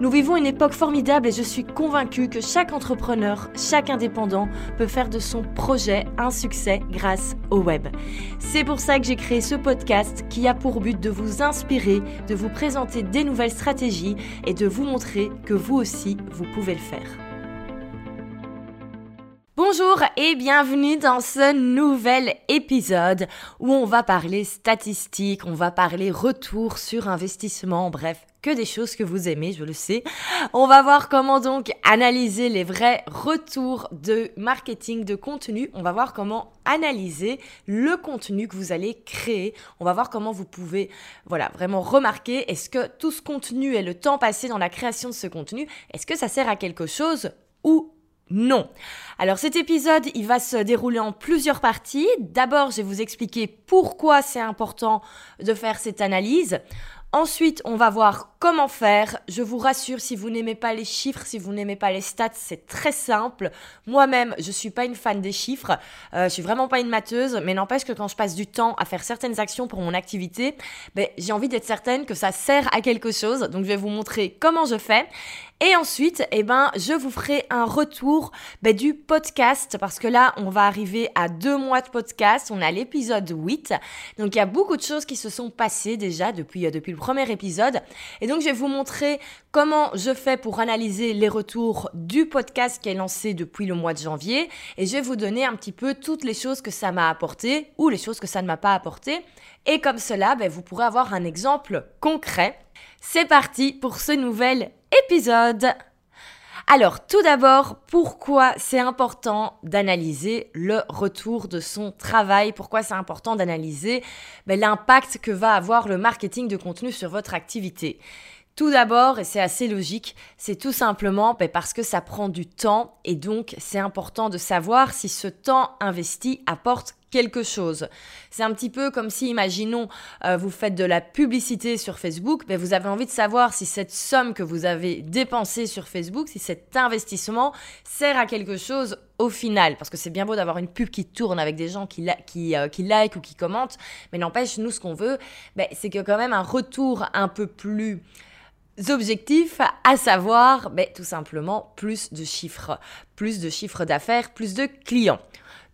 Nous vivons une époque formidable et je suis convaincue que chaque entrepreneur, chaque indépendant peut faire de son projet un succès grâce au web. C'est pour ça que j'ai créé ce podcast qui a pour but de vous inspirer, de vous présenter des nouvelles stratégies et de vous montrer que vous aussi, vous pouvez le faire. Bonjour et bienvenue dans ce nouvel épisode où on va parler statistiques, on va parler retour sur investissement, bref, que des choses que vous aimez, je le sais. On va voir comment donc analyser les vrais retours de marketing de contenu. On va voir comment analyser le contenu que vous allez créer. On va voir comment vous pouvez, voilà, vraiment remarquer est-ce que tout ce contenu et le temps passé dans la création de ce contenu, est-ce que ça sert à quelque chose ou non. Alors cet épisode, il va se dérouler en plusieurs parties. D'abord, je vais vous expliquer pourquoi c'est important de faire cette analyse. Ensuite, on va voir comment faire. Je vous rassure, si vous n'aimez pas les chiffres, si vous n'aimez pas les stats, c'est très simple. Moi-même, je suis pas une fan des chiffres. Euh, je suis vraiment pas une matheuse, mais n'empêche que quand je passe du temps à faire certaines actions pour mon activité, ben, j'ai envie d'être certaine que ça sert à quelque chose. Donc, je vais vous montrer comment je fais. Et ensuite, eh ben, je vous ferai un retour ben, du podcast parce que là, on va arriver à deux mois de podcast. On a l'épisode 8. Donc, il y a beaucoup de choses qui se sont passées déjà depuis, euh, depuis le premier épisode. Et donc, je vais vous montrer comment je fais pour analyser les retours du podcast qui est lancé depuis le mois de janvier. Et je vais vous donner un petit peu toutes les choses que ça m'a apporté ou les choses que ça ne m'a pas apporté. Et comme cela, ben, vous pourrez avoir un exemple concret. C'est parti pour ce nouvel épisode. Alors, tout d'abord, pourquoi c'est important d'analyser le retour de son travail? Pourquoi c'est important d'analyser ben, l'impact que va avoir le marketing de contenu sur votre activité? Tout d'abord, et c'est assez logique, c'est tout simplement ben, parce que ça prend du temps et donc c'est important de savoir si ce temps investi apporte quelque chose. C'est un petit peu comme si, imaginons, euh, vous faites de la publicité sur Facebook, mais vous avez envie de savoir si cette somme que vous avez dépensée sur Facebook, si cet investissement sert à quelque chose au final. Parce que c'est bien beau d'avoir une pub qui tourne avec des gens qui, qui, euh, qui like ou qui commentent, mais n'empêche, nous, ce qu'on veut, ben, c'est que quand même un retour un peu plus objectif, à savoir ben, tout simplement plus de chiffres, plus de chiffres d'affaires, plus de clients.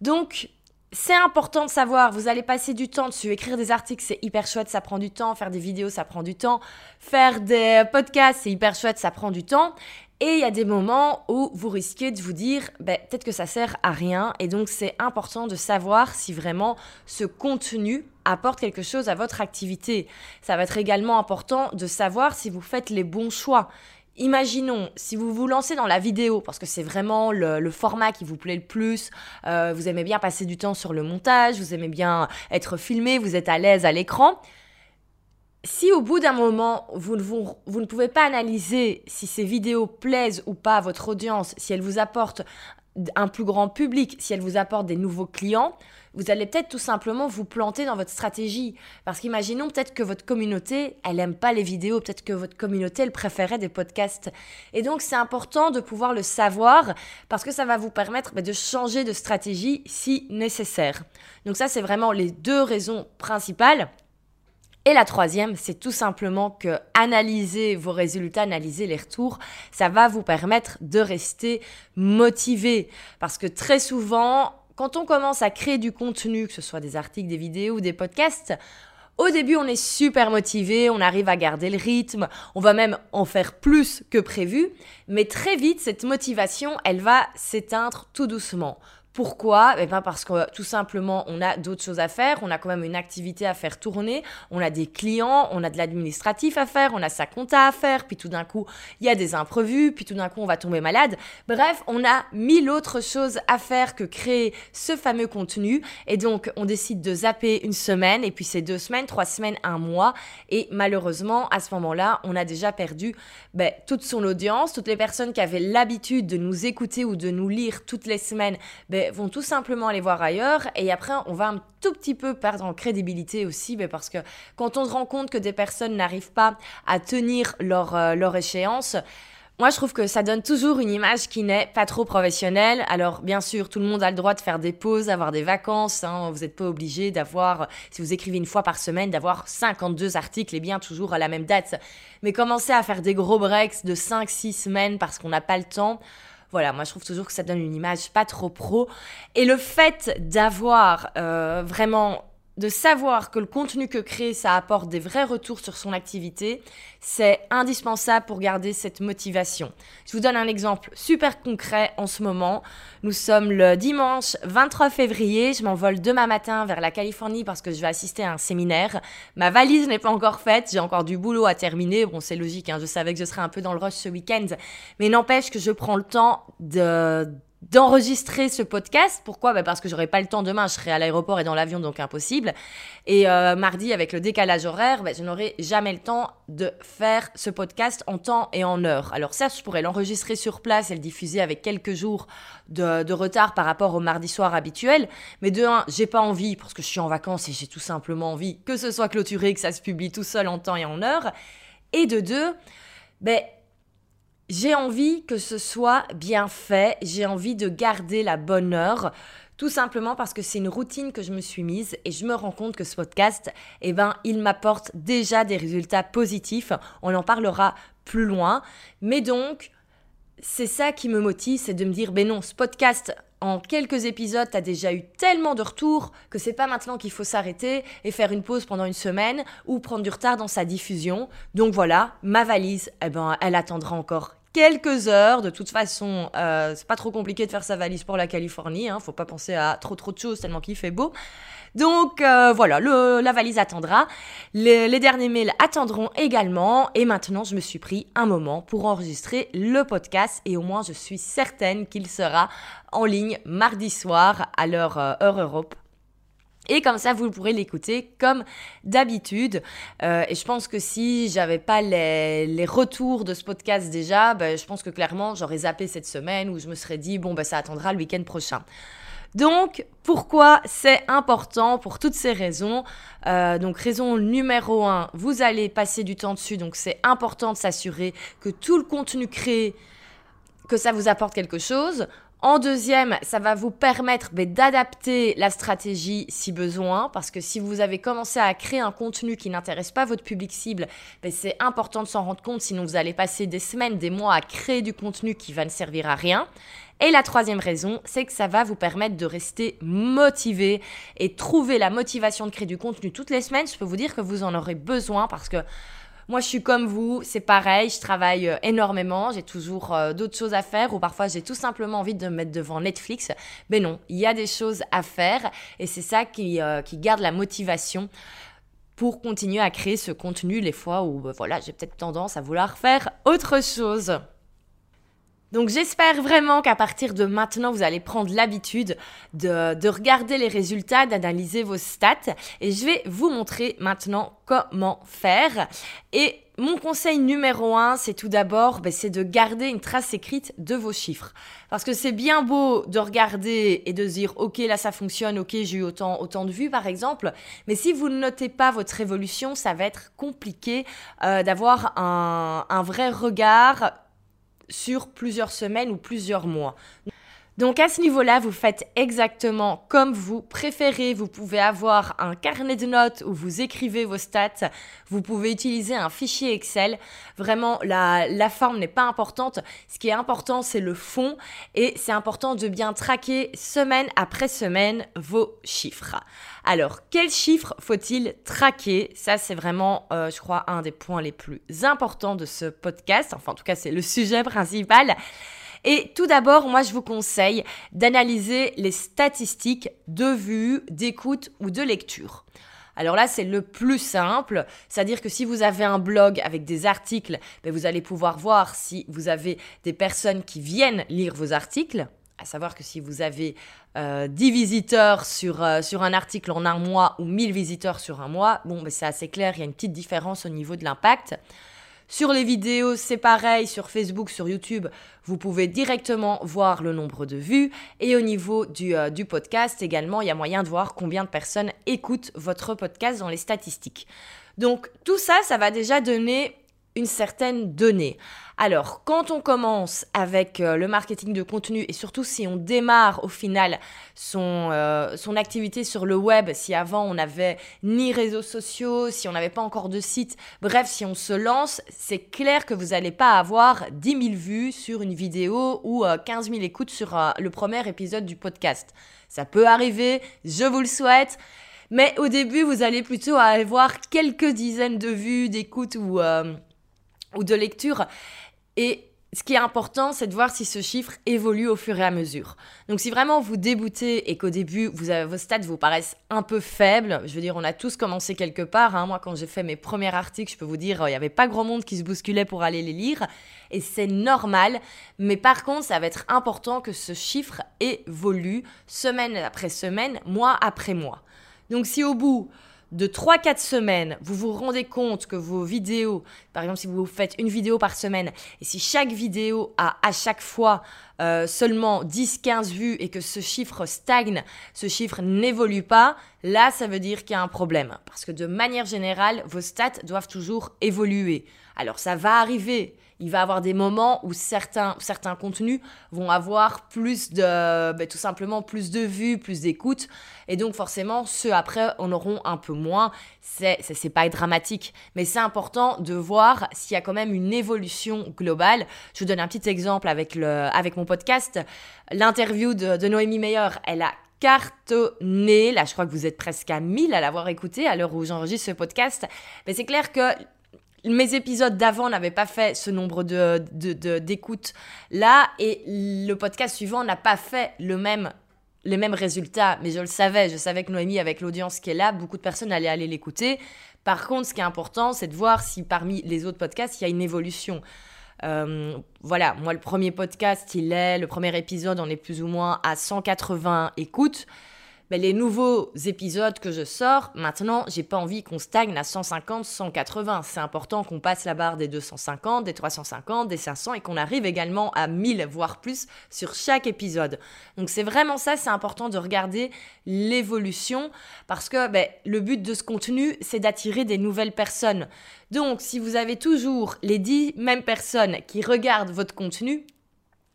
Donc, c'est important de savoir, vous allez passer du temps dessus, écrire des articles, c'est hyper chouette, ça prend du temps, faire des vidéos, ça prend du temps, faire des podcasts, c'est hyper chouette, ça prend du temps. Et il y a des moments où vous risquez de vous dire, ben, peut-être que ça sert à rien. Et donc, c'est important de savoir si vraiment ce contenu apporte quelque chose à votre activité. Ça va être également important de savoir si vous faites les bons choix. Imaginons, si vous vous lancez dans la vidéo, parce que c'est vraiment le, format qui vous plaît le plus, euh, vous aimez bien passer du temps sur le montage, vous aimez bien être filmé, vous êtes à l'aise à l'écran. Si au bout d'un moment, vous, ne pouvez pas analyser si ces vidéos plaisent ou pas à votre audience, si elles vous apportent un plus grand public, si elles vous apportent des nouveaux clients, vous allez peut-être tout simplement vous planter dans votre stratégie. Parce qu'imaginons peut-être que votre communauté, elle n'aime pas les vidéos, peut-être que votre communauté, elle préférait des podcasts. Et donc, c'est important de pouvoir le savoir parce que ça va vous permettre bah, de changer de stratégie si nécessaire. Donc ça, c'est vraiment les deux raisons principales. Et la troisième, c'est tout simplement que analyser vos résultats, analyser les retours, ça va vous permettre de rester motivé. Parce que très souvent, quand on commence à créer du contenu, que ce soit des articles, des vidéos ou des podcasts, au début, on est super motivé, on arrive à garder le rythme, on va même en faire plus que prévu, mais très vite, cette motivation, elle va s'éteindre tout doucement. Pourquoi? Eh bien parce que tout simplement, on a d'autres choses à faire, on a quand même une activité à faire tourner, on a des clients, on a de l'administratif à faire, on a sa compta à faire, puis tout d'un coup, il y a des imprévus, puis tout d'un coup, on va tomber malade. Bref, on a mille autres choses à faire que créer ce fameux contenu. Et donc, on décide de zapper une semaine, et puis c'est deux semaines, trois semaines, un mois. Et malheureusement, à ce moment-là, on a déjà perdu ben, toute son audience, toutes les personnes qui avaient l'habitude de nous écouter ou de nous lire toutes les semaines. Ben, vont tout simplement aller voir ailleurs. Et après, on va un tout petit peu perdre en crédibilité aussi, ben, parce que quand on se rend compte que des personnes n'arrivent pas à tenir leur, euh, leur échéance, moi, je trouve que ça donne toujours une image qui n'est pas trop professionnelle. Alors, bien sûr, tout le monde a le droit de faire des pauses, d'avoir des vacances. Hein. Vous n'êtes pas obligé d'avoir, si vous écrivez une fois par semaine, d'avoir 52 articles et bien toujours à la même date. Mais commencer à faire des gros breaks de 5-6 semaines parce qu'on n'a pas le temps. Voilà, moi je trouve toujours que ça donne une image pas trop pro. Et le fait d'avoir euh, vraiment de savoir que le contenu que crée, ça apporte des vrais retours sur son activité, c'est indispensable pour garder cette motivation. Je vous donne un exemple super concret en ce moment. Nous sommes le dimanche 23 février. Je m'envole demain matin vers la Californie parce que je vais assister à un séminaire. Ma valise n'est pas encore faite. J'ai encore du boulot à terminer. Bon, c'est logique. Hein, je savais que je serais un peu dans le rush ce week-end. Mais n'empêche que je prends le temps de d'enregistrer ce podcast. Pourquoi? Bah Parce que j'aurai pas le temps demain, je serai à l'aéroport et dans l'avion, donc impossible. Et euh, mardi, avec le décalage horaire, bah, je n'aurai jamais le temps de faire ce podcast en temps et en heure. Alors ça, je pourrais l'enregistrer sur place et le diffuser avec quelques jours de, de, retard par rapport au mardi soir habituel. Mais de un, j'ai pas envie, parce que je suis en vacances et j'ai tout simplement envie que ce soit clôturé, que ça se publie tout seul en temps et en heure. Et de deux, ben j'ai envie que ce soit bien fait, j'ai envie de garder la bonne heure, tout simplement parce que c'est une routine que je me suis mise et je me rends compte que ce podcast, eh ben, il m'apporte déjà des résultats positifs. On en parlera plus loin. Mais donc, c'est ça qui me motive, c'est de me dire, ben non, ce podcast, en quelques épisodes, tu as déjà eu tellement de retours que c'est pas maintenant qu'il faut s'arrêter et faire une pause pendant une semaine ou prendre du retard dans sa diffusion. Donc voilà, ma valise, eh ben, elle attendra encore quelques heures. De toute façon, euh, c'est pas trop compliqué de faire sa valise pour la Californie. Hein. Faut pas penser à trop trop de choses tellement qu'il fait beau. Donc euh, voilà, le, la valise attendra. Les, les, derniers mails attendront également. Et maintenant, je me suis pris un moment pour enregistrer le podcast. Et au moins, je suis certaine qu'il sera en ligne mardi soir à l'heure euh, heure Europe et comme ça, vous pourrez l'écouter comme d'habitude. Euh, et je pense que si j'avais pas les, retours de ce podcast déjà, ben, je pense que clairement, j'aurais zappé cette semaine où je me serais dit, bon, ben, ça attendra le week-end prochain. Donc, pourquoi c'est important pour toutes ces raisons? Euh, Donc, raison numéro un, vous allez passer du temps dessus, donc c'est important de s'assurer que tout le contenu créé, que ça vous apporte quelque chose. En deuxième, ça va vous permettre ben, d'adapter la stratégie si besoin, parce que si vous avez commencé à créer un contenu qui n'intéresse pas votre public cible, ben, c'est important de s'en rendre compte, sinon vous allez passer des semaines, des mois à créer du contenu qui va ne servir à rien. Et la troisième raison, c'est que ça va vous permettre de rester motivé et trouver la motivation de créer du contenu toutes les semaines. Je peux vous dire que vous en aurez besoin parce que moi, je suis comme vous, c'est pareil, je travaille euh, énormément, j'ai toujours euh, d'autres choses à faire ou parfois j'ai tout simplement envie de me mettre devant Netflix. Mais non, il y a des choses à faire et c'est ça qui, euh, garde la motivation pour continuer à créer ce contenu les fois où voilà, j'ai peut-être tendance à vouloir faire autre chose. Donc j'espère vraiment qu'à partir de maintenant, vous allez prendre l'habitude de, de, regarder les résultats, d'analyser vos stats. Et je vais vous montrer maintenant comment faire. Et mon conseil numéro un, c'est tout d'abord, ben, c'est de garder une trace écrite de vos chiffres. Parce que c'est bien beau de regarder et de se dire, ok, là ça fonctionne, ok, j'ai eu autant, autant de vues par exemple. Mais si vous ne notez pas votre évolution, ça va être compliqué euh, d'avoir un, un vrai regard sur plusieurs semaines ou plusieurs mois. Donc à ce niveau-là, vous faites exactement comme vous préférez. Vous pouvez avoir un carnet de notes où vous écrivez vos stats. Vous pouvez utiliser un fichier Excel. Vraiment, la, la forme n'est pas importante. Ce qui est important, c'est le fond. Et c'est important de bien traquer semaine après semaine vos chiffres. Alors, quels chiffres faut-il traquer? Ça, c'est vraiment, euh, je crois, un des points les plus importants de ce podcast. Enfin, en tout cas, c'est le sujet principal. Et tout d'abord, moi, je vous conseille d'analyser les statistiques de vue, d'écoute ou de lecture. Alors là, c'est le plus simple, c'est-à-dire que si vous avez un blog avec des articles, ben, vous allez pouvoir voir si vous avez des personnes qui viennent lire vos articles. À savoir que si vous avez euh, 10 visiteurs sur, euh, sur un article en un mois ou 1000 visiteurs sur un mois, bon, ben, c'est assez clair, il y a une petite différence au niveau de l'impact. Sur les vidéos, c'est pareil, sur Facebook, sur YouTube, vous pouvez directement voir le nombre de vues. Et au niveau du, euh, du podcast également, il y a moyen de voir combien de personnes écoutent votre podcast dans les statistiques. Donc tout ça, ça va déjà donner une certaine donnée. Alors, quand on commence avec euh, le marketing de contenu et surtout si on démarre au final son, euh, son activité sur le web, si avant on n'avait ni réseaux sociaux, si on n'avait pas encore de site, bref, si on se lance, c'est clair que vous n'allez pas avoir 10 000 vues sur une vidéo ou 15 euh, 000 écoutes sur le premier épisode du podcast. Ça peut arriver, je vous le souhaite. Mais au début, vous allez plutôt avoir quelques dizaines de vues, d'écoutes ou ou de lecture. Et ce qui est important, c'est de voir si ce chiffre évolue au fur et à mesure. Donc si vraiment vous déboutez et qu'au début, vos stats vous paraissent un peu faibles, je veux dire, on a tous commencé quelque part. Hein. Moi, quand j'ai fait mes premiers articles, je peux vous dire, il n'y avait pas grand monde qui se bousculait pour aller les lire. Et c'est normal. Mais par contre, ça va être important que ce chiffre évolue semaine après semaine, mois après mois. Donc si au bout de 3-4 semaines, vous vous rendez compte que vos vidéos, par exemple si vous faites une vidéo par semaine, et si chaque vidéo a à chaque fois euh, seulement 10-15 vues et que ce chiffre stagne, ce chiffre n'évolue pas, là ça veut dire qu'il y a un problème. Parce que de manière générale, vos stats doivent toujours évoluer. Alors ça va arriver il va avoir des moments où certains, certains contenus vont avoir plus de, ben, tout simplement plus de vues, plus d'écoutes. Et donc forcément, ceux après en auront un peu moins. C'est, c'est, pas dramatique. Mais c'est important de voir s'il y a quand même une évolution globale. Je vous donne un petit exemple avec, le, avec mon podcast. L'interview de, de Noémie Meyer, elle a cartonné. Là, je crois que vous êtes presque à 1000 à l'avoir écouté à l'heure où j'enregistre ce podcast. Mais c'est clair que mes épisodes d'avant n'avaient pas fait ce nombre de, d'écoutes là et le podcast suivant n'a pas fait le même les mêmes résultats, mais je le savais, je savais que Noémie, avec l'audience qui est là, beaucoup de personnes allaient aller l'écouter. Par contre, ce qui est important, c'est de voir si parmi les autres podcasts, il y a une évolution. Euh, voilà, moi, le premier podcast, il est, le premier épisode, on est plus ou moins à 180 écoutes les nouveaux épisodes que je sors, maintenant, j'ai pas envie qu'on stagne à 150, 180. C'est important qu'on passe la barre des 250, des 350, des 500 et qu'on arrive également à 1000, voire plus, sur chaque épisode. Donc c'est vraiment ça, c'est important de regarder l'évolution parce que ben, le but de ce contenu, c'est d'attirer des nouvelles personnes. Donc si vous avez toujours les 10 mêmes personnes qui regardent votre contenu,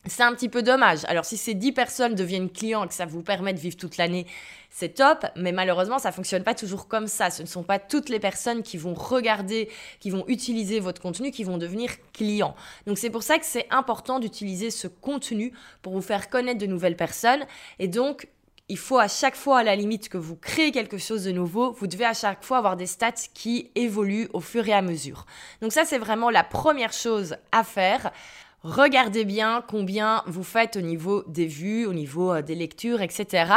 c'est un petit peu dommage. Alors si ces 10 personnes deviennent clients et que ça vous permet de vivre toute l'année, c'est top, mais malheureusement ça fonctionne pas toujours comme ça. Ce ne sont pas toutes les personnes qui vont regarder, qui vont utiliser votre contenu, qui vont devenir clients. Donc c'est pour ça que c'est important d'utiliser ce contenu pour vous faire connaître de nouvelles personnes et donc il faut à chaque fois, à la limite, que vous créez quelque chose de nouveau, vous devez à chaque fois avoir des stats qui évoluent au fur et à mesure. Donc ça, c'est vraiment la première chose à faire. Regardez bien combien vous faites au niveau des vues, au niveau euh, des lectures, etc.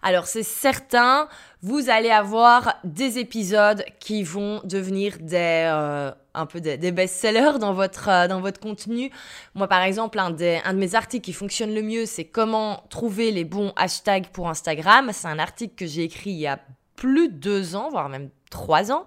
Alors c'est certain, vous allez avoir des épisodes qui vont devenir des euh, un peu des, best-sellers dans votre euh, dans votre contenu. Moi par exemple, un, des, un de mes articles qui fonctionne le mieux, c'est comment trouver les bons hashtags pour Instagram. C'est un article que j'ai écrit il y a plus de deux ans, voire même trois ans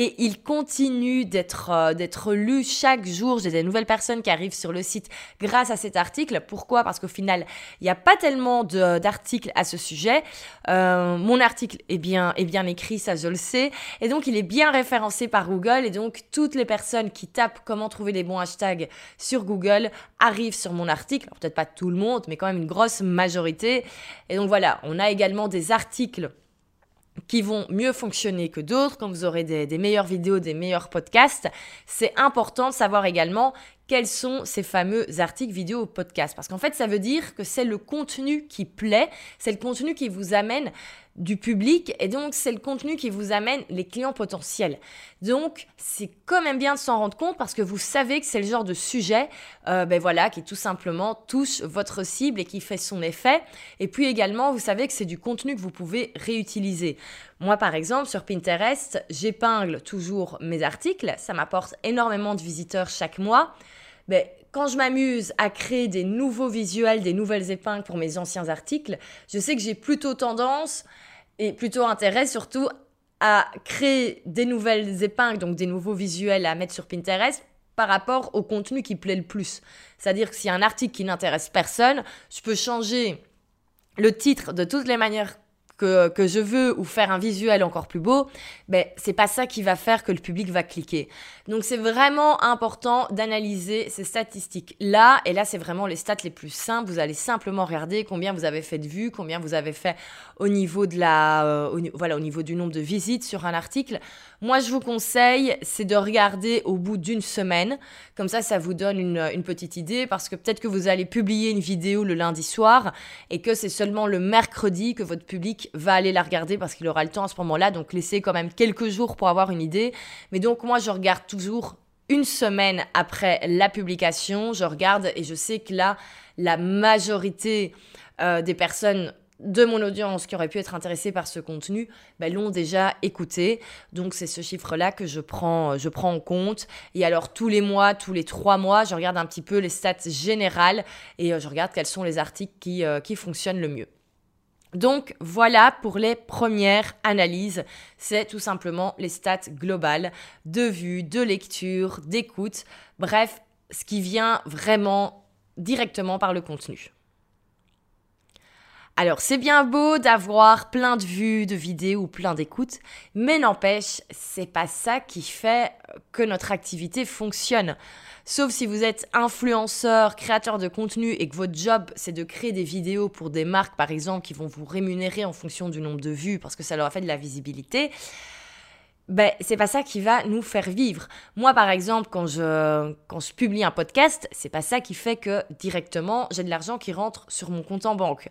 et il continue d'être euh, d'être lu chaque jour. J'ai des nouvelles personnes qui arrivent sur le site grâce à cet article. Pourquoi? Parce qu'au final, il n'y a pas tellement d'articles à ce sujet. Euh, mon article est bien, est bien écrit, ça je le sais. Et donc, il est bien référencé par Google. Et donc, toutes les personnes qui tapent comment trouver les bons hashtags sur Google arrivent sur mon article. Peut-être pas tout le monde, mais quand même une grosse majorité. Et donc voilà, on a également des articles qui vont mieux fonctionner que d'autres, quand vous aurez des, meilleures vidéos, des meilleurs podcasts, c'est important de savoir également quels sont ces fameux articles, vidéos, podcasts. Parce qu'en fait, ça veut dire que c'est le contenu qui plaît, c'est le contenu qui vous amène du public et donc c'est le contenu qui vous amène les clients potentiels. Donc c'est quand même bien de s'en rendre compte parce que vous savez que c'est le genre de sujet euh, ben voilà, qui tout simplement touche votre cible et qui fait son effet. Et puis également, vous savez que c'est du contenu que vous pouvez réutiliser. Moi par exemple, sur Pinterest, j'épingle toujours mes articles, ça m'apporte énormément de visiteurs chaque mois. Ben, quand je m'amuse à créer des nouveaux visuels, des nouvelles épingles pour mes anciens articles, je sais que j'ai plutôt tendance et plutôt intérêt surtout à créer des nouvelles épingles, donc des nouveaux visuels à mettre sur Pinterest par rapport au contenu qui plaît le plus. C'est-à-dire que s'il y a un article qui n'intéresse personne, je peux changer le titre de toutes les manières que, je veux ou faire un visuel encore plus beau, ben, c'est pas ça qui va faire que le public va cliquer. Donc, c'est vraiment important d'analyser ces statistiques-là. Et là, c'est vraiment les stats les plus simples. Vous allez simplement regarder combien vous avez fait de vues, combien vous avez fait au niveau de la, euh, voilà, au niveau du nombre de visites sur un article. Moi, je vous conseille, c'est de regarder au bout d'une semaine. Comme ça, ça vous donne une petite idée parce que peut-être que vous allez publier une vidéo le lundi soir et que c'est seulement le mercredi que votre public va aller la regarder parce qu'il aura le temps à ce moment-là. Donc, laissez quand même quelques jours pour avoir une idée. Mais donc, moi, je regarde toujours une semaine après la publication. Je regarde et je sais que là, la majorité euh, des personnes de mon audience qui aurait pu être intéressée par ce contenu ben, l'ont déjà écouté. Donc c'est ce chiffre-là que je prends, je prends en compte. Et alors tous les mois, tous les trois mois, je regarde un petit peu les stats générales et euh, je regarde quels sont les articles qui, euh, qui fonctionnent le mieux. Donc voilà pour les premières analyses. C'est tout simplement les stats globales de vue, de lecture, d'écoute, bref, ce qui vient vraiment directement par le contenu. Alors c'est bien beau d'avoir plein de vues, de vidéos ou plein d'écoutes, mais n'empêche, c'est pas ça qui fait que notre activité fonctionne. Sauf si vous êtes influenceur, créateur de contenu et que votre job c'est de créer des vidéos pour des marques par exemple qui vont vous rémunérer en fonction du nombre de vues parce que ça leur a fait de la visibilité. Ben, c'est pas ça qui va nous faire vivre. Moi, par exemple, quand je, quand je publie un podcast, c'est pas ça qui fait que directement j'ai de l'argent qui rentre sur mon compte en banque.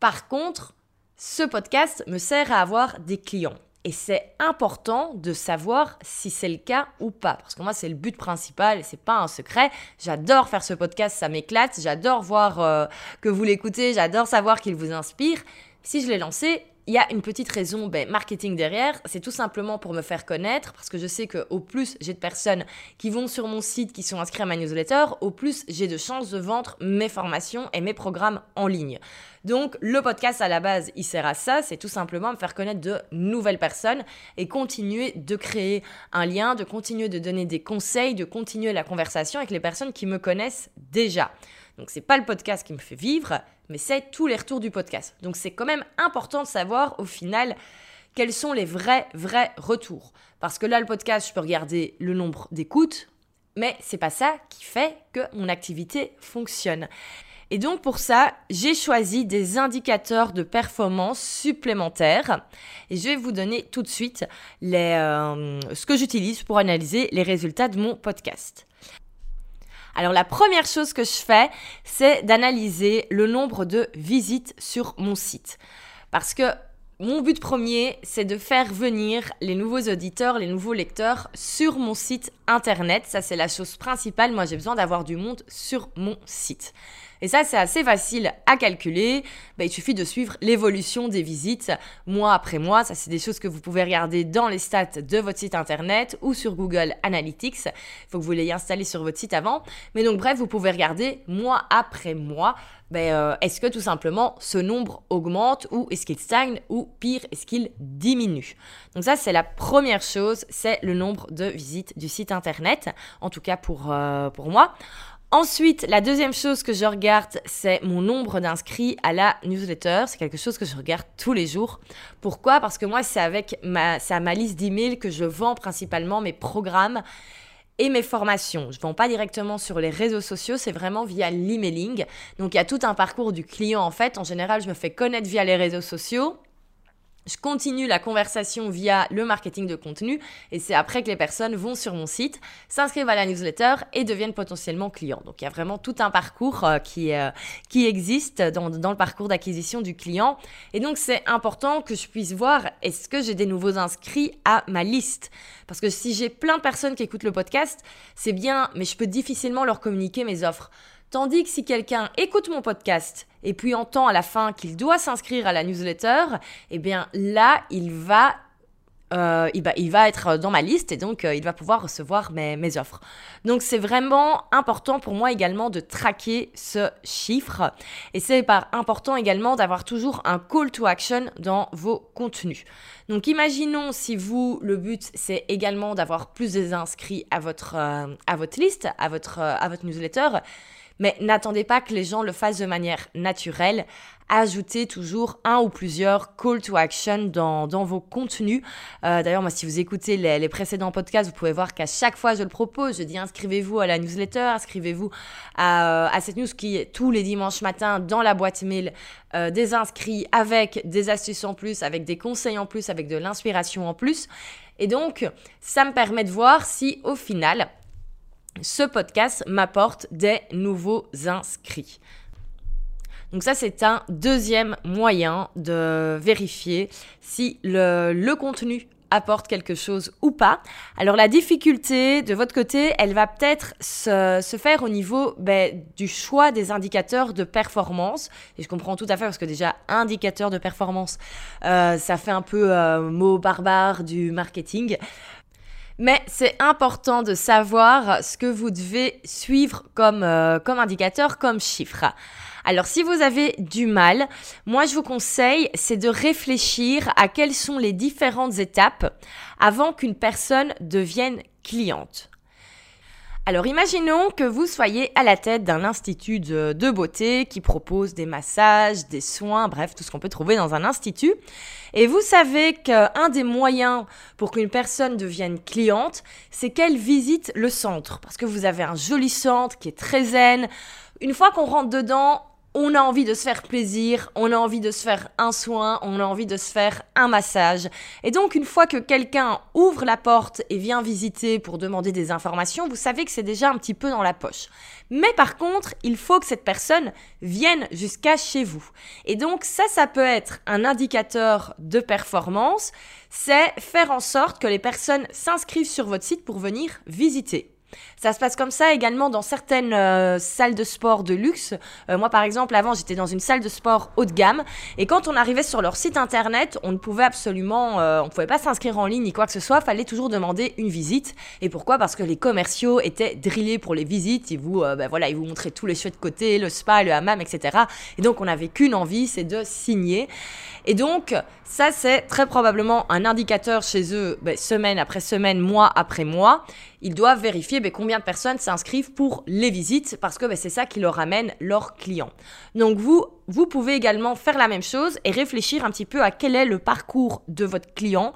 Par contre, ce podcast me sert à avoir des clients. Et c'est important de savoir si c'est le cas ou pas. Parce que moi, c'est le but principal c'est pas un secret. J'adore faire ce podcast, ça m'éclate. J'adore voir euh, que vous l'écoutez. J'adore savoir qu'il vous inspire. Si je l'ai lancé, il y a une petite raison ben, marketing derrière. C'est tout simplement pour me faire connaître, parce que je sais qu'au plus j'ai de personnes qui vont sur mon site, qui sont inscrits à ma newsletter, au plus j'ai de chances de vendre mes formations et mes programmes en ligne. Donc le podcast à la base, il sert à ça, c'est tout simplement me faire connaître de nouvelles personnes et continuer de créer un lien, de continuer de donner des conseils, de continuer la conversation avec les personnes qui me connaissent déjà. Donc c'est pas le podcast qui me fait vivre, mais c'est tous les retours du podcast. Donc c'est quand même important de savoir au final quels sont les vrais vrais retours parce que là le podcast, je peux regarder le nombre d'écoutes, mais c'est pas ça qui fait que mon activité fonctionne. Et donc pour ça, j'ai choisi des indicateurs de performance supplémentaires et je vais vous donner tout de suite les, euh, ce que j'utilise pour analyser les résultats de mon podcast. Alors la première chose que je fais, c'est d'analyser le nombre de visites sur mon site. Parce que mon but premier, c'est de faire venir les nouveaux auditeurs, les nouveaux lecteurs sur mon site internet. Ça, c'est la chose principale. Moi, j'ai besoin d'avoir du monde sur mon site. Et ça, c'est assez facile à calculer. Ben, il suffit de suivre l'évolution des visites mois après mois. Ça, c'est des choses que vous pouvez regarder dans les stats de votre site internet ou sur Google Analytics. Il faut que vous l'ayez installé sur votre site avant. Mais donc, bref, vous pouvez regarder mois après mois. Ben, euh, est-ce que tout simplement ce nombre augmente ou est-ce qu'il stagne ou pire, est-ce qu'il diminue? Donc ça, c'est la première chose, c'est le nombre de visites du site internet, en tout cas pour, euh, pour moi. Ensuite, la deuxième chose que je regarde, c'est mon nombre d'inscrits à la newsletter. C'est quelque chose que je regarde tous les jours. Pourquoi? Parce que moi, c'est avec ma, à ma liste d'emails que je vends principalement mes programmes et mes formations. Je ne vends pas directement sur les réseaux sociaux, c'est vraiment via l'emailing. Donc il y a tout un parcours du client en fait. En général, je me fais connaître via les réseaux sociaux je continue la conversation via le marketing de contenu et c'est après que les personnes vont sur mon site, s'inscrivent à la newsletter et deviennent potentiellement clients. Donc il y a vraiment tout un parcours euh, qui, euh, qui existe dans, dans le parcours d'acquisition du client. Et donc c'est important que je puisse voir est-ce que j'ai des nouveaux inscrits à ma liste? Parce que si j'ai plein de personnes qui écoutent le podcast, c'est bien, mais je peux difficilement leur communiquer mes offres. Tandis que si quelqu'un écoute mon podcast et puis entend à la fin qu'il doit s'inscrire à la newsletter, eh bien là, il va euh, il, va, être dans ma liste et donc euh, il va pouvoir recevoir mes, mes offres. Donc c'est vraiment important pour moi également de traquer ce chiffre et c'est important également d'avoir toujours un call to action dans vos contenus. Donc imaginons si vous, le but c'est également d'avoir plus d'inscrits à votre, euh, à votre liste, à votre, à votre newsletter. Mais n'attendez pas que les gens le fassent de manière naturelle. Ajoutez toujours un ou plusieurs call to action dans, vos contenus. Euh, d'ailleurs, moi, si vous écoutez les, précédents podcasts, vous pouvez voir qu'à chaque fois je le propose, je dis inscrivez-vous à la newsletter, inscrivez-vous à, à, cette news qui est tous les dimanches matins dans la boîte mail euh, des inscrits avec des astuces en plus, avec des conseils en plus, avec de l'inspiration en plus. Et donc, ça me permet de voir si au final, ce podcast m'apporte des nouveaux inscrits. Donc ça, c'est un deuxième moyen de vérifier si le, contenu apporte quelque chose ou pas. Alors la difficulté de votre côté, elle va peut-être se, faire au niveau ben, du choix des indicateurs de performance. Et je comprends tout à fait parce que déjà, indicateur de performance, euh, ça fait un peu euh, mot barbare du marketing. Mais c'est important de savoir ce que vous devez suivre comme, euh, comme indicateur, comme chiffre. Alors si vous avez du mal, moi je vous conseille, c'est de réfléchir à quelles sont les différentes étapes avant qu'une personne devienne cliente. Alors imaginons que vous soyez à la tête d'un institut de, beauté qui propose des massages, des soins, bref, tout ce qu'on peut trouver dans un institut. Et vous savez qu'un des moyens pour qu'une personne devienne cliente, c'est qu'elle visite le centre. Parce que vous avez un joli centre qui est très zen. Une fois qu'on rentre dedans, on a envie de se faire plaisir, on a envie de se faire un soin, on a envie de se faire un massage. Et donc une fois que quelqu'un ouvre la porte et vient visiter pour demander des informations, vous savez que c'est déjà un petit peu dans la poche. Mais par contre, il faut que cette personne vienne jusqu'à chez vous. Et donc ça, ça peut être un indicateur de performance, c'est faire en sorte que les personnes s'inscrivent sur votre site pour venir visiter. Ça se passe comme ça également dans certaines euh, salles de sport de luxe. Euh, moi, par exemple, avant, j'étais dans une salle de sport haut de gamme. Et quand on arrivait sur leur site internet, on ne pouvait absolument, euh, on pouvait pas s'inscrire en ligne ni quoi que ce soit. Fallait toujours demander une visite. Et pourquoi? Parce que les commerciaux étaient drillés pour les visites. Ils vous, ben voilà, ils vous montraient tous les chouettes côtés, le spa, le hammam, etc. Et donc, on n'avait qu'une envie, c'est de signer. Et donc, ça, c'est très probablement un indicateur chez eux, ben, semaine après semaine, mois après mois. Ils doivent vérifier ben, combien personnes s'inscrivent pour les visites parce que ben, c'est ça qui leur amène leurs clients. Donc, vous, vous pouvez également faire la même chose et réfléchir un petit peu à quel est le parcours de votre client.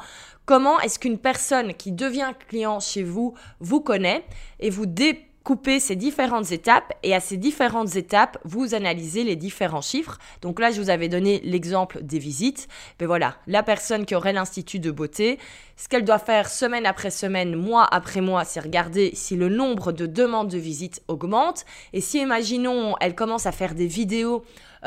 Comment est-ce qu'une personne qui devient client chez vous vous connaît et vous dé couper ces différentes étapes et à ces différentes étapes, vous analysez les différents chiffres. Donc là, je vous avais donné l'exemple des visites. Mais voilà, la personne qui aurait l'institut de beauté, ce qu'elle doit faire semaine après semaine, mois après mois, c'est regarder si le nombre de demandes de visites augmente. Et si, imaginons, elle commence à faire des vidéos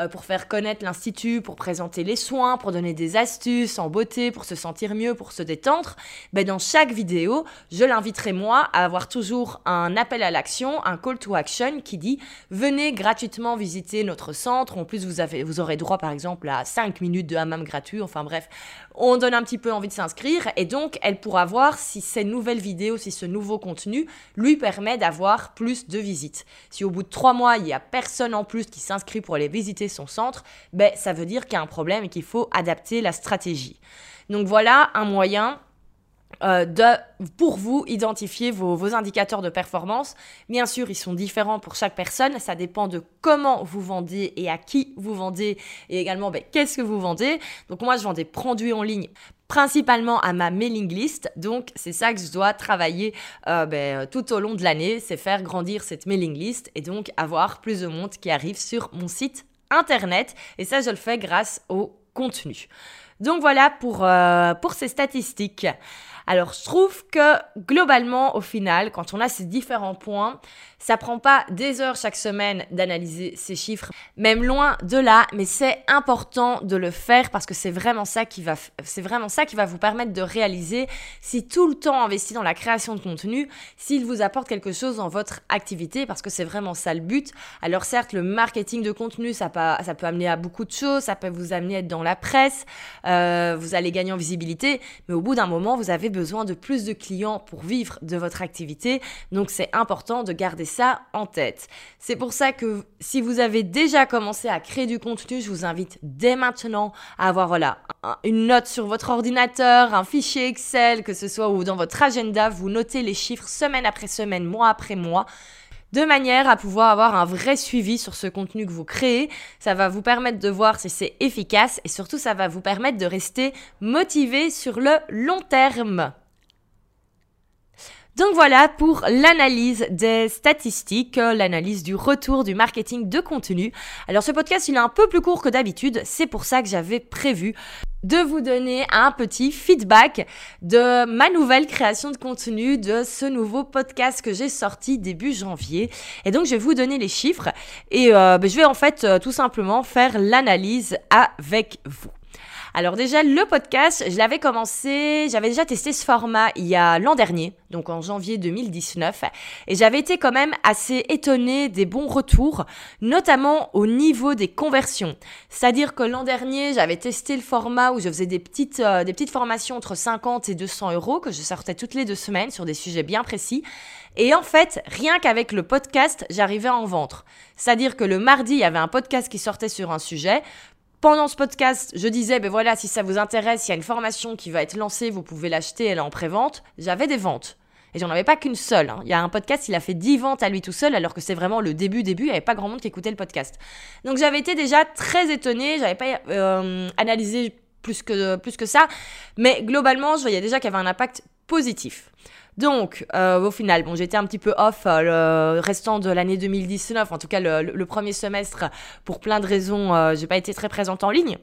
pour faire connaître l'institut, pour présenter les soins, pour donner des astuces en beauté, pour se sentir mieux, pour se détendre, ben dans chaque vidéo, je l'inviterai moi à avoir toujours un appel à l'action, un call to action qui dit venez gratuitement visiter notre centre. En plus, vous, avez, vous aurez droit par exemple à 5 minutes de hammam gratuit. Enfin bref, on donne un petit peu envie de s'inscrire et donc elle pourra voir si ces nouvelles vidéos, si ce nouveau contenu lui permet d'avoir plus de visites. Si au bout de 3 mois, il n'y a personne en plus qui s'inscrit pour aller visiter son centre, ben, ça veut dire qu'il y a un problème et qu'il faut adapter la stratégie. Donc voilà un moyen euh, pour vous, identifier vos, vos, indicateurs de performance. Bien sûr, ils sont différents pour chaque personne. Ça dépend de comment vous vendez et à qui vous vendez et également ben, qu'est-ce que vous vendez. Donc moi, je vends des produits en ligne principalement à ma mailing list. Donc, c'est ça que je dois travailler euh, ben, tout au long de l'année, c'est faire grandir cette mailing list et donc avoir plus de monde qui arrive sur mon site Internet. Et ça, je le fais grâce au contenu. Donc voilà pour, euh, pour ces statistiques. Alors je trouve que globalement au final, quand on a ces différents points, ça prend pas des heures chaque semaine d'analyser ces chiffres, même loin de là, mais c'est important de le faire parce que c'est vraiment ça qui va, c'est vraiment ça qui va vous permettre de réaliser si tout le temps investi dans la création de contenu, s'il vous apporte quelque chose dans votre activité, parce que c'est vraiment ça le but. Alors certes, le marketing de contenu, ça peut, amener à beaucoup de choses, ça peut vous amener à être dans la presse, euh, vous allez gagner en visibilité, mais au bout d'un moment, vous avez besoin de plus de clients pour vivre de votre activité, donc c'est important de garder ça en tête. C'est pour ça que si vous avez déjà commencé à créer du contenu, je vous invite dès maintenant à avoir voilà, une note sur votre ordinateur, un fichier Excel, que ce soit ou dans votre agenda, vous notez les chiffres semaine après semaine, mois après mois de manière à pouvoir avoir un vrai suivi sur ce contenu que vous créez. Ça va vous permettre de voir si c'est efficace et surtout ça va vous permettre de rester motivé sur le long terme. Donc voilà pour l'analyse des statistiques, l'analyse du retour du marketing de contenu. Alors ce podcast il est un peu plus court que d'habitude, c'est pour ça que j'avais prévu de vous donner un petit feedback de ma nouvelle création de contenu, de ce nouveau podcast que j'ai sorti début janvier. Et donc je vais vous donner les chiffres et euh, ben, je vais en fait euh, tout simplement faire l'analyse avec vous. Alors déjà, le podcast, je l'avais commencé, j'avais déjà testé ce format il y a l'an dernier, donc en janvier 2019, et j'avais été quand même assez étonnée des bons retours, notamment au niveau des conversions. C'est-à-dire que l'an dernier, j'avais testé le format où je faisais des petites, euh, des petites formations entre 50 et 200 euros que je sortais toutes les deux semaines sur des sujets bien précis. Et en fait, rien qu'avec le podcast, j'arrivais en vendre. C'est-à-dire que le mardi, il y avait un podcast qui sortait sur un sujet. Pendant ce podcast, je disais, ben voilà, si ça vous intéresse, il y a une formation qui va être lancée, vous pouvez l'acheter, elle est en pré-vente. J'avais des ventes. Et j'en avais pas qu'une seule. Hein. Il y a un podcast, il a fait 10 ventes à lui tout seul, alors que c'est vraiment le début, début, il n'y avait pas grand monde qui écoutait le podcast. Donc j'avais été déjà très étonnée, j'avais pas euh, analysé plus que, plus que ça, mais globalement, je voyais déjà qu'il y avait un impact positif. Donc, euh, au final, bon, j'étais un petit peu off euh, le restant de l'année 2019, en tout cas le, premier semestre, pour plein de raisons, euh, j'ai pas été très présente en ligne.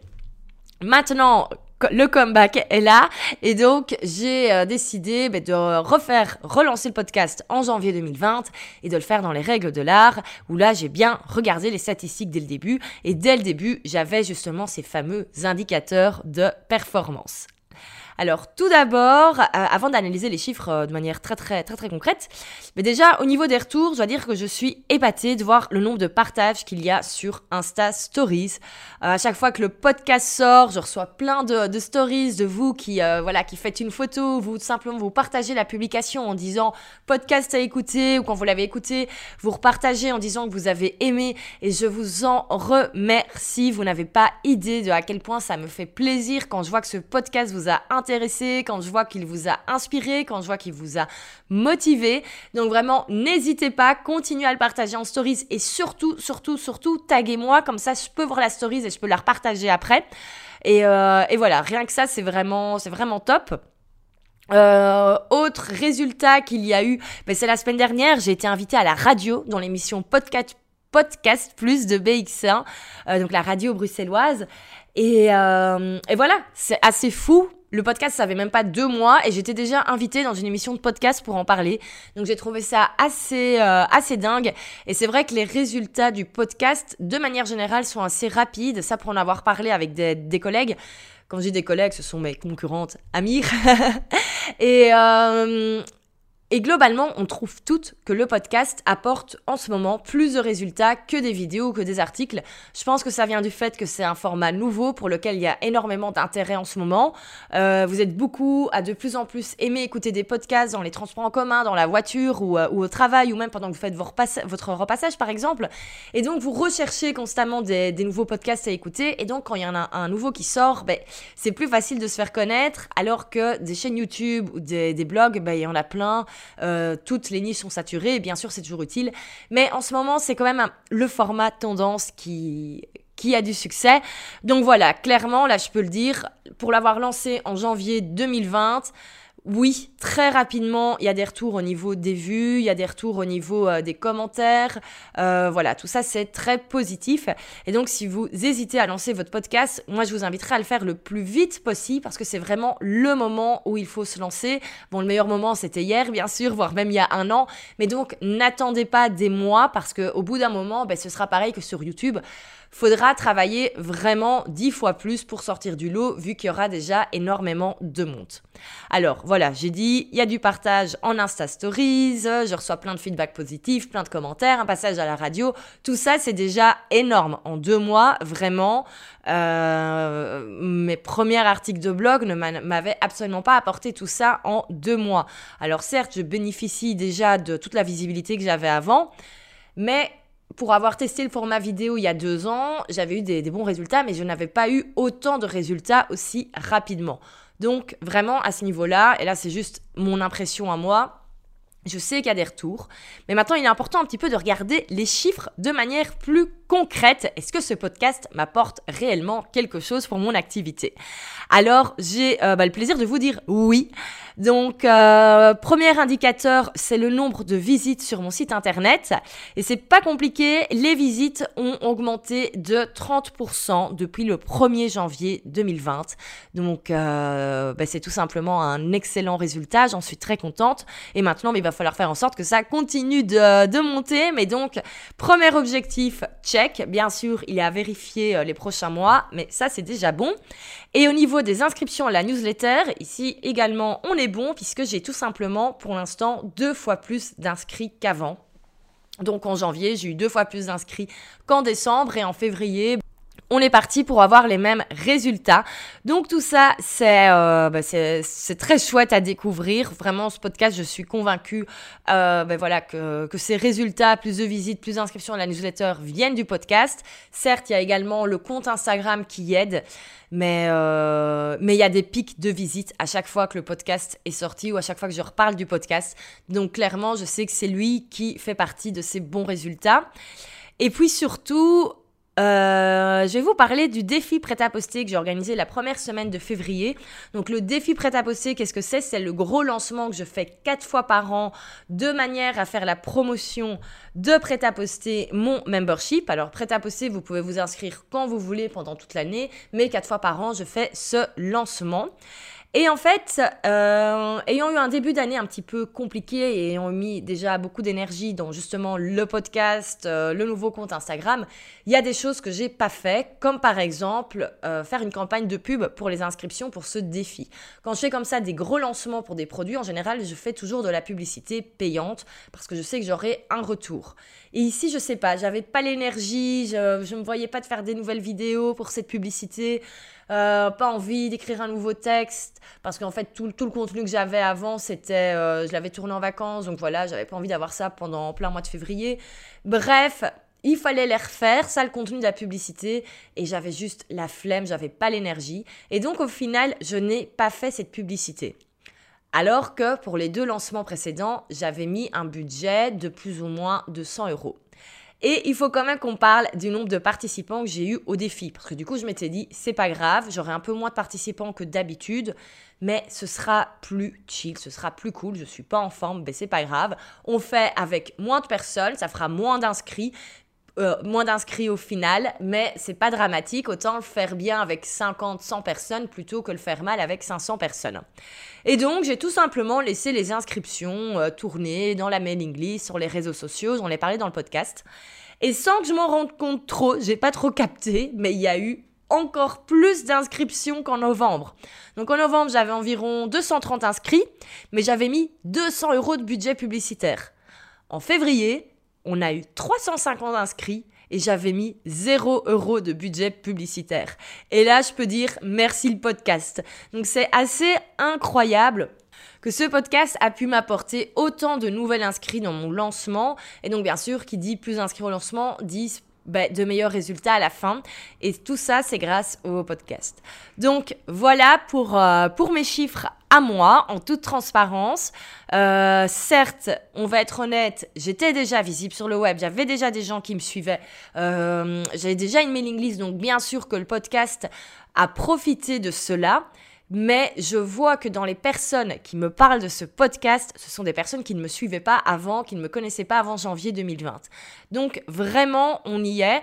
Maintenant, le comeback est là et donc j'ai décidé bah, de refaire, relancer le podcast en janvier 2020 et de le faire dans les règles de l'art où là j'ai bien regardé les statistiques dès le début et dès le début j'avais justement ces fameux indicateurs de performance. Alors tout d'abord, euh, avant d'analyser les chiffres euh, de manière très très très très concrète, mais déjà au niveau des retours, je dois dire que je suis épatée de voir le nombre de partages qu'il y a sur Insta Stories. Euh, à chaque fois que le podcast sort, je reçois plein de, de stories de vous qui voilà qui faites une photo, vous simplement vous partagez la publication en disant podcast à écouter ou quand vous l'avez écouté, vous repartagez en disant que vous avez aimé et je vous en remercie. Vous n'avez pas idée de à quel point ça me fait plaisir quand je vois que ce podcast vous a intéressé quand je vois qu'il vous a inspiré, quand je vois qu'il vous a motivé. Donc vraiment, n'hésitez pas, continuez à le partager en stories et surtout, surtout, surtout, taguez-moi, comme ça je peux voir la stories et je peux la repartager après. Et, euh, voilà, rien que ça, c'est vraiment, c'est vraiment top. Euh, autre résultat qu'il y a eu, ben c'est la semaine dernière, j'ai été invitée à la radio dans l'émission Podcast Podcast Plus de BX1, euh, donc la radio bruxelloise. Et, et voilà, c'est assez fou le podcast, ça avait même pas deux mois et j'étais déjà invitée dans une émission de podcast pour en parler. Donc j'ai trouvé ça assez, euh, assez dingue. Et c'est vrai que les résultats du podcast, de manière générale, sont assez rapides. Ça pour en avoir parlé avec des, des collègues. Quand je dis des collègues, ce sont mes concurrentes Amir. et, euh, et globalement, on trouve toutes que le podcast apporte en ce moment plus de résultats que des vidéos, que des articles. Je pense que ça vient du fait que c'est un format nouveau pour lequel il y a énormément d'intérêt en ce moment. Euh, vous êtes beaucoup à de plus en plus aimer écouter des podcasts dans les transports en commun, dans la voiture ou, euh, au travail ou même pendant que vous faites votre repassage par exemple. Et donc vous recherchez constamment des, nouveaux podcasts à écouter. Et donc quand il y en a un, nouveau qui sort, ben, c'est plus facile de se faire connaître alors que des chaînes YouTube ou des, blogs, ben, il y en a plein. Euh, toutes les niches sont saturées, bien sûr c'est toujours utile, mais en ce moment c'est quand même le format tendance qui qui a du succès. Donc voilà, clairement, là je peux le dire, pour l'avoir lancé en janvier 2020, oui, très rapidement, il y a des retours au niveau des vues, il y a des retours au niveau euh, des commentaires. Euh, voilà, tout ça, c'est très positif. Et donc, si vous hésitez à lancer votre podcast, moi, je vous inviterai à le faire le plus vite possible parce que c'est vraiment le moment où il faut se lancer. Bon, le meilleur moment, c'était hier, bien sûr, voire même il y a un an. Mais donc, n'attendez pas des mois parce qu'au bout d'un moment, ben, ce sera pareil que sur YouTube faudra travailler vraiment dix fois plus pour sortir du lot vu qu'il y aura déjà énormément de montes. Alors voilà, j'ai dit, il y a du partage en Insta Stories, je reçois plein de feedback positifs, plein de commentaires, un passage à la radio, tout ça c'est déjà énorme. En deux mois, vraiment, euh, mes premiers articles de blog ne m'avaient absolument pas apporté tout ça en deux mois. Alors certes, je bénéficie déjà de toute la visibilité que j'avais avant, mais pour avoir testé le format vidéo il y a deux ans, j'avais eu des, bons résultats, mais je n'avais pas eu autant de résultats aussi rapidement. Donc vraiment à ce niveau-là, et là c'est juste mon impression à moi, je sais qu'il y a des retours, mais maintenant il est important un petit peu de regarder les chiffres de manière plus concrète. Est-ce que ce podcast m'apporte réellement quelque chose pour mon activité? Alors j'ai euh, bah, le plaisir de vous dire oui. Donc, euh, premier indicateur, c'est le nombre de visites sur mon site internet. Et c'est pas compliqué, les visites ont augmenté de 30% depuis le 1er janvier 2020. Donc, euh, bah, c'est tout simplement un excellent résultat. J'en suis très contente. Et maintenant, il va falloir faire en sorte que ça continue de, de monter. Mais donc, premier objectif, check. Bien sûr, il est à vérifier euh, les prochains mois, mais ça, c'est déjà bon. Et au niveau des inscriptions à la newsletter, ici également, on est bon puisque j'ai tout simplement pour l'instant deux fois plus d'inscrits qu'avant. Donc en janvier, j'ai eu deux fois plus d'inscrits qu'en décembre et en février, on est parti pour avoir les mêmes résultats. Donc tout ça, c'est euh, bah, très chouette à découvrir. Vraiment, ce podcast, je suis convaincue euh, bah, voilà, que, que, ces résultats, plus de visites, plus d'inscriptions à la newsletter viennent du podcast. Certes, il y a également le compte Instagram qui aide, mais euh, mais il y a des pics de visites à chaque fois que le podcast est sorti ou à chaque fois que je reparle du podcast. Donc clairement, je sais que c'est lui qui fait partie de ces bons résultats. Et puis surtout, euh, je vais vous parler du défi prêt-à-poster que j'ai organisé la première semaine de février. Donc le défi prêt-à-poster, qu'est-ce que c'est? C'est le gros lancement que je fais quatre fois par an de manière à faire la promotion de prêt-à-poster mon membership. Alors prêt-à-poster, vous pouvez vous inscrire quand vous voulez pendant toute l'année, mais quatre fois par an, je fais ce lancement. Et en fait, euh, ayant eu un début d'année un petit peu compliqué et ayant mis déjà beaucoup d'énergie dans justement le podcast, euh, le nouveau compte Instagram, il y a des choses que j'ai pas fait, comme par exemple euh, faire une campagne de pub pour les inscriptions pour ce défi. Quand je fais comme ça des gros lancements pour des produits, en général, je fais toujours de la publicité payante parce que je sais que j'aurai un retour. Et ici, je sais pas, j'avais pas l'énergie, je, je me voyais pas de faire des nouvelles vidéos pour cette publicité. Euh, pas envie d'écrire un nouveau texte parce qu'en fait tout, le contenu que j'avais avant c'était euh, je l'avais tourné en vacances donc voilà j'avais pas envie d'avoir ça pendant plein mois de février bref il fallait les refaire, ça le contenu de la publicité, et j'avais juste la flemme, j'avais pas l'énergie. Et donc au final, je n'ai pas fait cette publicité. Alors que pour les deux lancements précédents, j'avais mis un budget de plus ou moins de 100 euros. Et il faut quand même qu'on parle du nombre de participants que j'ai eu au défi. Parce que du coup, je m'étais dit, c'est pas grave, j'aurai un peu moins de participants que d'habitude, mais ce sera plus chill, ce sera plus cool. Je suis pas en forme, mais c'est pas grave. On fait avec moins de personnes, ça fera moins d'inscrits, euh, moins d'inscrits au final, mais c'est pas dramatique. Autant le faire bien avec 50, 100 personnes plutôt que le faire mal avec 500 personnes. Et donc, j'ai tout simplement laissé les inscriptions euh, tourner dans la mailing list, sur les réseaux sociaux, j'en ai parlé dans le podcast. Et sans que je m'en rende compte trop, j'ai pas trop capté, mais il y a eu encore plus d'inscriptions qu'en novembre. Donc en novembre, j'avais environ 230 inscrits, mais j'avais mis 200 euros de budget publicitaire. En février, on a eu 350 inscrits et j'avais mis 0 euros de budget publicitaire. Et là, je peux dire merci le podcast. Donc c'est assez incroyable que ce podcast a pu m'apporter autant de nouvelles inscrits dans mon lancement. Et donc bien sûr, qui dit plus inscrits au lancement, dit ben, de meilleurs résultats à la fin. Et tout ça, c'est grâce au podcast. Donc voilà pour, euh, pour mes chiffres à moi, en toute transparence. Euh, certes, on va être honnête, j'étais déjà visible sur le web, j'avais déjà des gens qui me suivaient, euh, j'avais déjà une mailing list, donc bien sûr que le podcast a profité de cela. Mais je vois que dans les personnes qui me parlent de ce podcast, ce sont des personnes qui ne me suivaient pas avant, qui ne me connaissaient pas avant janvier 2020. Donc vraiment, on y est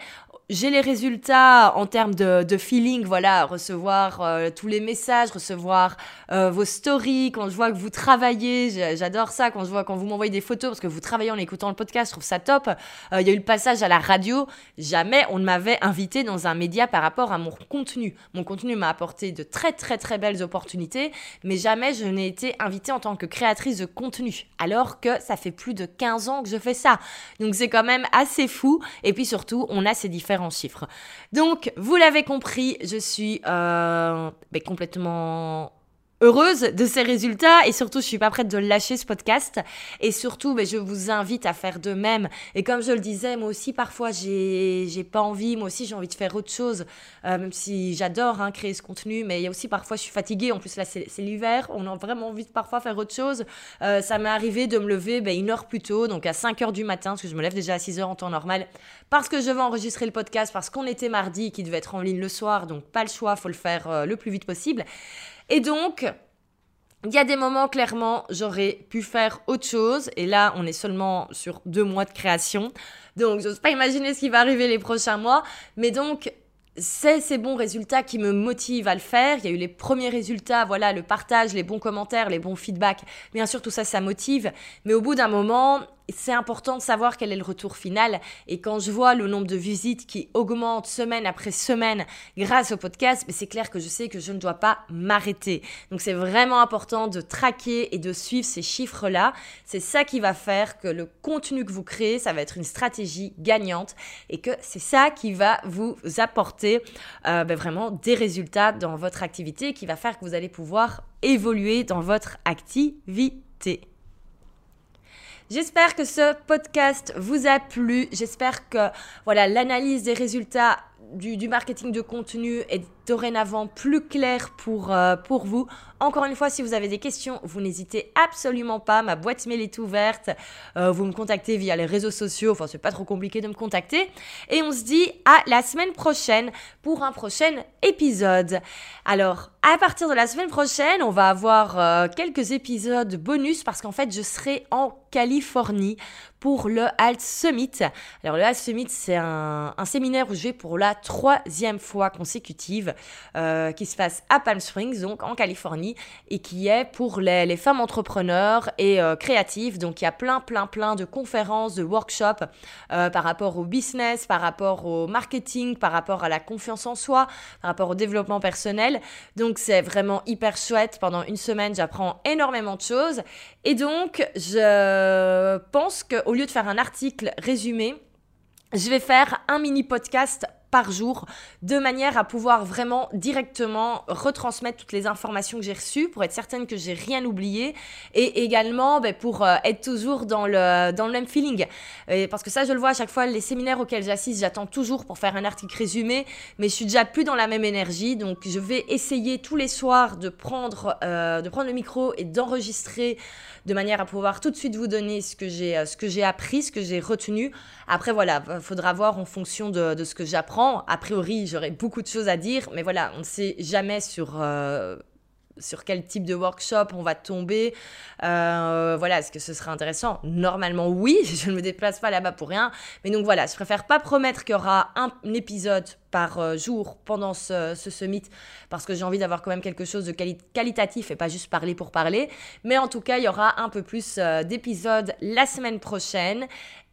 j'ai les résultats en termes de, feeling, voilà, recevoir euh, tous les messages, recevoir euh, vos stories, quand je vois que vous travaillez, j'adore ça, quand je vois quand vous m'envoyez des photos parce que vous travaillez en écoutant le podcast, je trouve ça top. Euh, il y a eu le passage à la radio, jamais on ne m'avait invité dans un média par rapport à mon contenu. Mon contenu m'a apporté de très très très belles opportunités, mais jamais je n'ai été invitée en tant que créatrice de contenu, alors que ça fait plus de 15 ans que je fais ça. Donc c'est quand même assez fou, et puis surtout, on a ces différents en chiffres. Donc, vous l'avez compris, je suis euh, ben, complètement heureuse de ces résultats. Et surtout je suis pas prête de lâcher ce podcast. Et surtout ben, je vous invite à faire de même. Et comme je le disais moi aussi parfois j'ai j'ai pas envie. Moi aussi j'ai envie de faire autre chose. Euh, même si j'adore hein, créer ce contenu. Mais il y a aussi parfois je suis fatiguée. En plus là c'est l'hiver. On a vraiment envie de parfois faire autre chose. Euh, ça m'est arrivé de me lever ben, une heure plus tôt. Donc à 5 heures du matin parce que je me lève déjà à 6 heures en temps normal. Parce que je vais enregistrer le podcast parce qu'on était mardi qui devait être en ligne le soir. Donc pas le choix. Faut le faire euh, le plus vite possible et donc, il y a des moments, clairement, j'aurais pu faire autre chose. Et là, on est seulement sur deux mois de création. Donc, j'ose pas imaginer ce qui va arriver les prochains mois. Mais donc, c'est ces bons résultats qui me motivent à le faire. Il y a eu les premiers résultats, voilà, le partage, les bons commentaires, les bons feedbacks. Bien sûr, tout ça, ça motive. Mais au bout d'un moment, c'est important de savoir quel est le retour final. Et quand je vois le nombre de visites qui augmente semaine après semaine grâce au podcast, c'est clair que je sais que je ne dois pas m'arrêter. Donc c'est vraiment important de traquer et de suivre ces chiffres-là. C'est ça qui va faire que le contenu que vous créez, ça va être une stratégie gagnante et que c'est ça qui va vous apporter euh, ben vraiment des résultats dans votre activité qui va faire que vous allez pouvoir évoluer dans votre activité. J'espère que ce podcast vous a plu. J'espère que voilà l'analyse des résultats du, marketing de contenu est dorénavant plus clair pour, euh, pour vous. Encore une fois, si vous avez des questions, vous n'hésitez absolument pas. Ma boîte mail est ouverte. Euh, vous me contactez via les réseaux sociaux. Enfin, c'est pas trop compliqué de me contacter. Et on se dit à la semaine prochaine pour un prochain épisode. Alors, à partir de la semaine prochaine, on va avoir euh, quelques épisodes bonus parce qu'en fait, je serai en Californie pour le Alt Summit. Alors, le Alt Summit, c'est un, séminaire où je vais pour la troisième fois consécutive. Euh, qui se passe à Palm Springs, donc en Californie, et qui est pour les, femmes entrepreneurs et euh, créatives. Donc il y a plein, plein, plein de conférences, de workshops euh, par rapport au business, par rapport au marketing, par rapport à la confiance en soi, par rapport au développement personnel. Donc c'est vraiment hyper chouette. Pendant une semaine, j'apprends énormément de choses. Et donc, je pense qu'au lieu de faire un article résumé, je vais faire un mini podcast par jour, de manière à pouvoir vraiment directement retransmettre toutes les informations que j'ai reçues pour être certaine que j'ai rien oublié et également ben, pour euh, être toujours dans le, dans le même feeling. Parce que ça, je le vois à chaque fois, les séminaires auxquels j'assiste, j'attends toujours pour faire un article résumé, mais je suis déjà plus dans la même énergie, donc je vais essayer tous les soirs de prendre, euh, de prendre le micro et d'enregistrer de manière à pouvoir tout de suite vous donner ce que j'ai, euh, ce que j'ai appris, ce que j'ai retenu. Après, voilà, faudra voir en fonction de, de ce que j'apprends a priori, j'aurais beaucoup de choses à dire, mais voilà, on ne sait jamais sur, euh, quel type de workshop on va tomber. Euh, voilà, est-ce que ce sera intéressant? Normalement, oui, je ne me déplace pas là-bas pour rien. Mais donc voilà, je préfère pas promettre qu'il y aura un, épisode par euh, jour pendant ce, ce summit parce que j'ai envie d'avoir quand même quelque chose de qualitatif et pas juste parler pour parler. Mais en tout cas, il y aura un peu plus d'épisodes la semaine prochaine.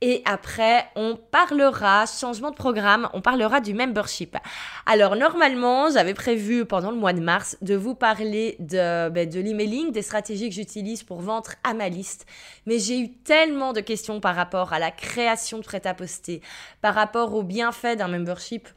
Et après, on parlera changement de programme, on parlera du membership. Alors normalement, j'avais prévu pendant le mois de mars de vous parler de, ben, de l'emailing, des stratégies que j'utilise pour vendre à ma liste. Mais j'ai eu tellement de questions par rapport à la création de prêt à poster, par rapport au bienfait d'un membership,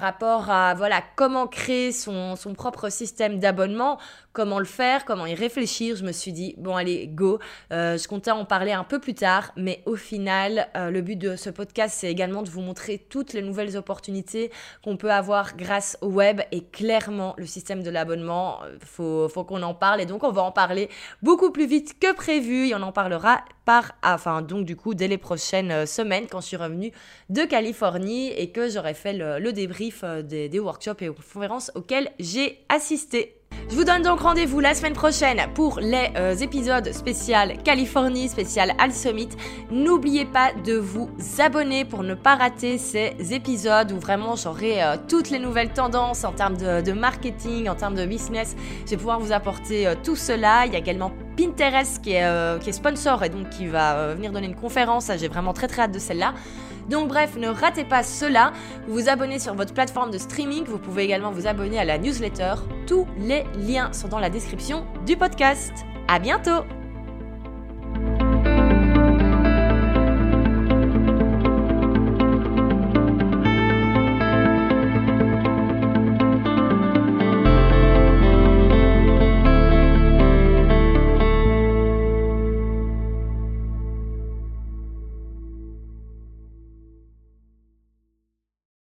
rapport à voilà comment créer son, son propre système d'abonnement, comment le faire, comment y réfléchir. Je me suis dit, bon allez, go. Euh, je comptais en parler un peu plus tard, mais au final, euh, le but de ce podcast, c'est également de vous montrer toutes les nouvelles opportunités qu'on peut avoir grâce au web et clairement le système de l'abonnement, euh, faut, faut qu'on en parle et donc on va en parler beaucoup plus vite que prévu et on en parlera par, enfin donc du coup dès les prochaines semaines quand je suis revenue de Californie et que j'aurai fait le, débrief des, des workshops et conférences auxquels j'ai assisté. Je vous donne donc rendez-vous la semaine prochaine pour les euh, épisodes spécial Californie, spécial Al Summit. N'oubliez pas de vous abonner pour ne pas rater ces épisodes où vraiment j'aurai euh, toutes les nouvelles tendances en termes de, marketing, en termes de business. Je vais pouvoir vous apporter euh, tout cela. Il y a également Pinterest qui est, qui est sponsor et donc qui va venir donner une conférence. J'ai vraiment très très hâte de celle-là. Donc bref, ne ratez pas cela. Vous vous abonnez sur votre plateforme de streaming. Vous pouvez également vous abonner à la newsletter. Tous les liens sont dans la description du podcast. À bientôt!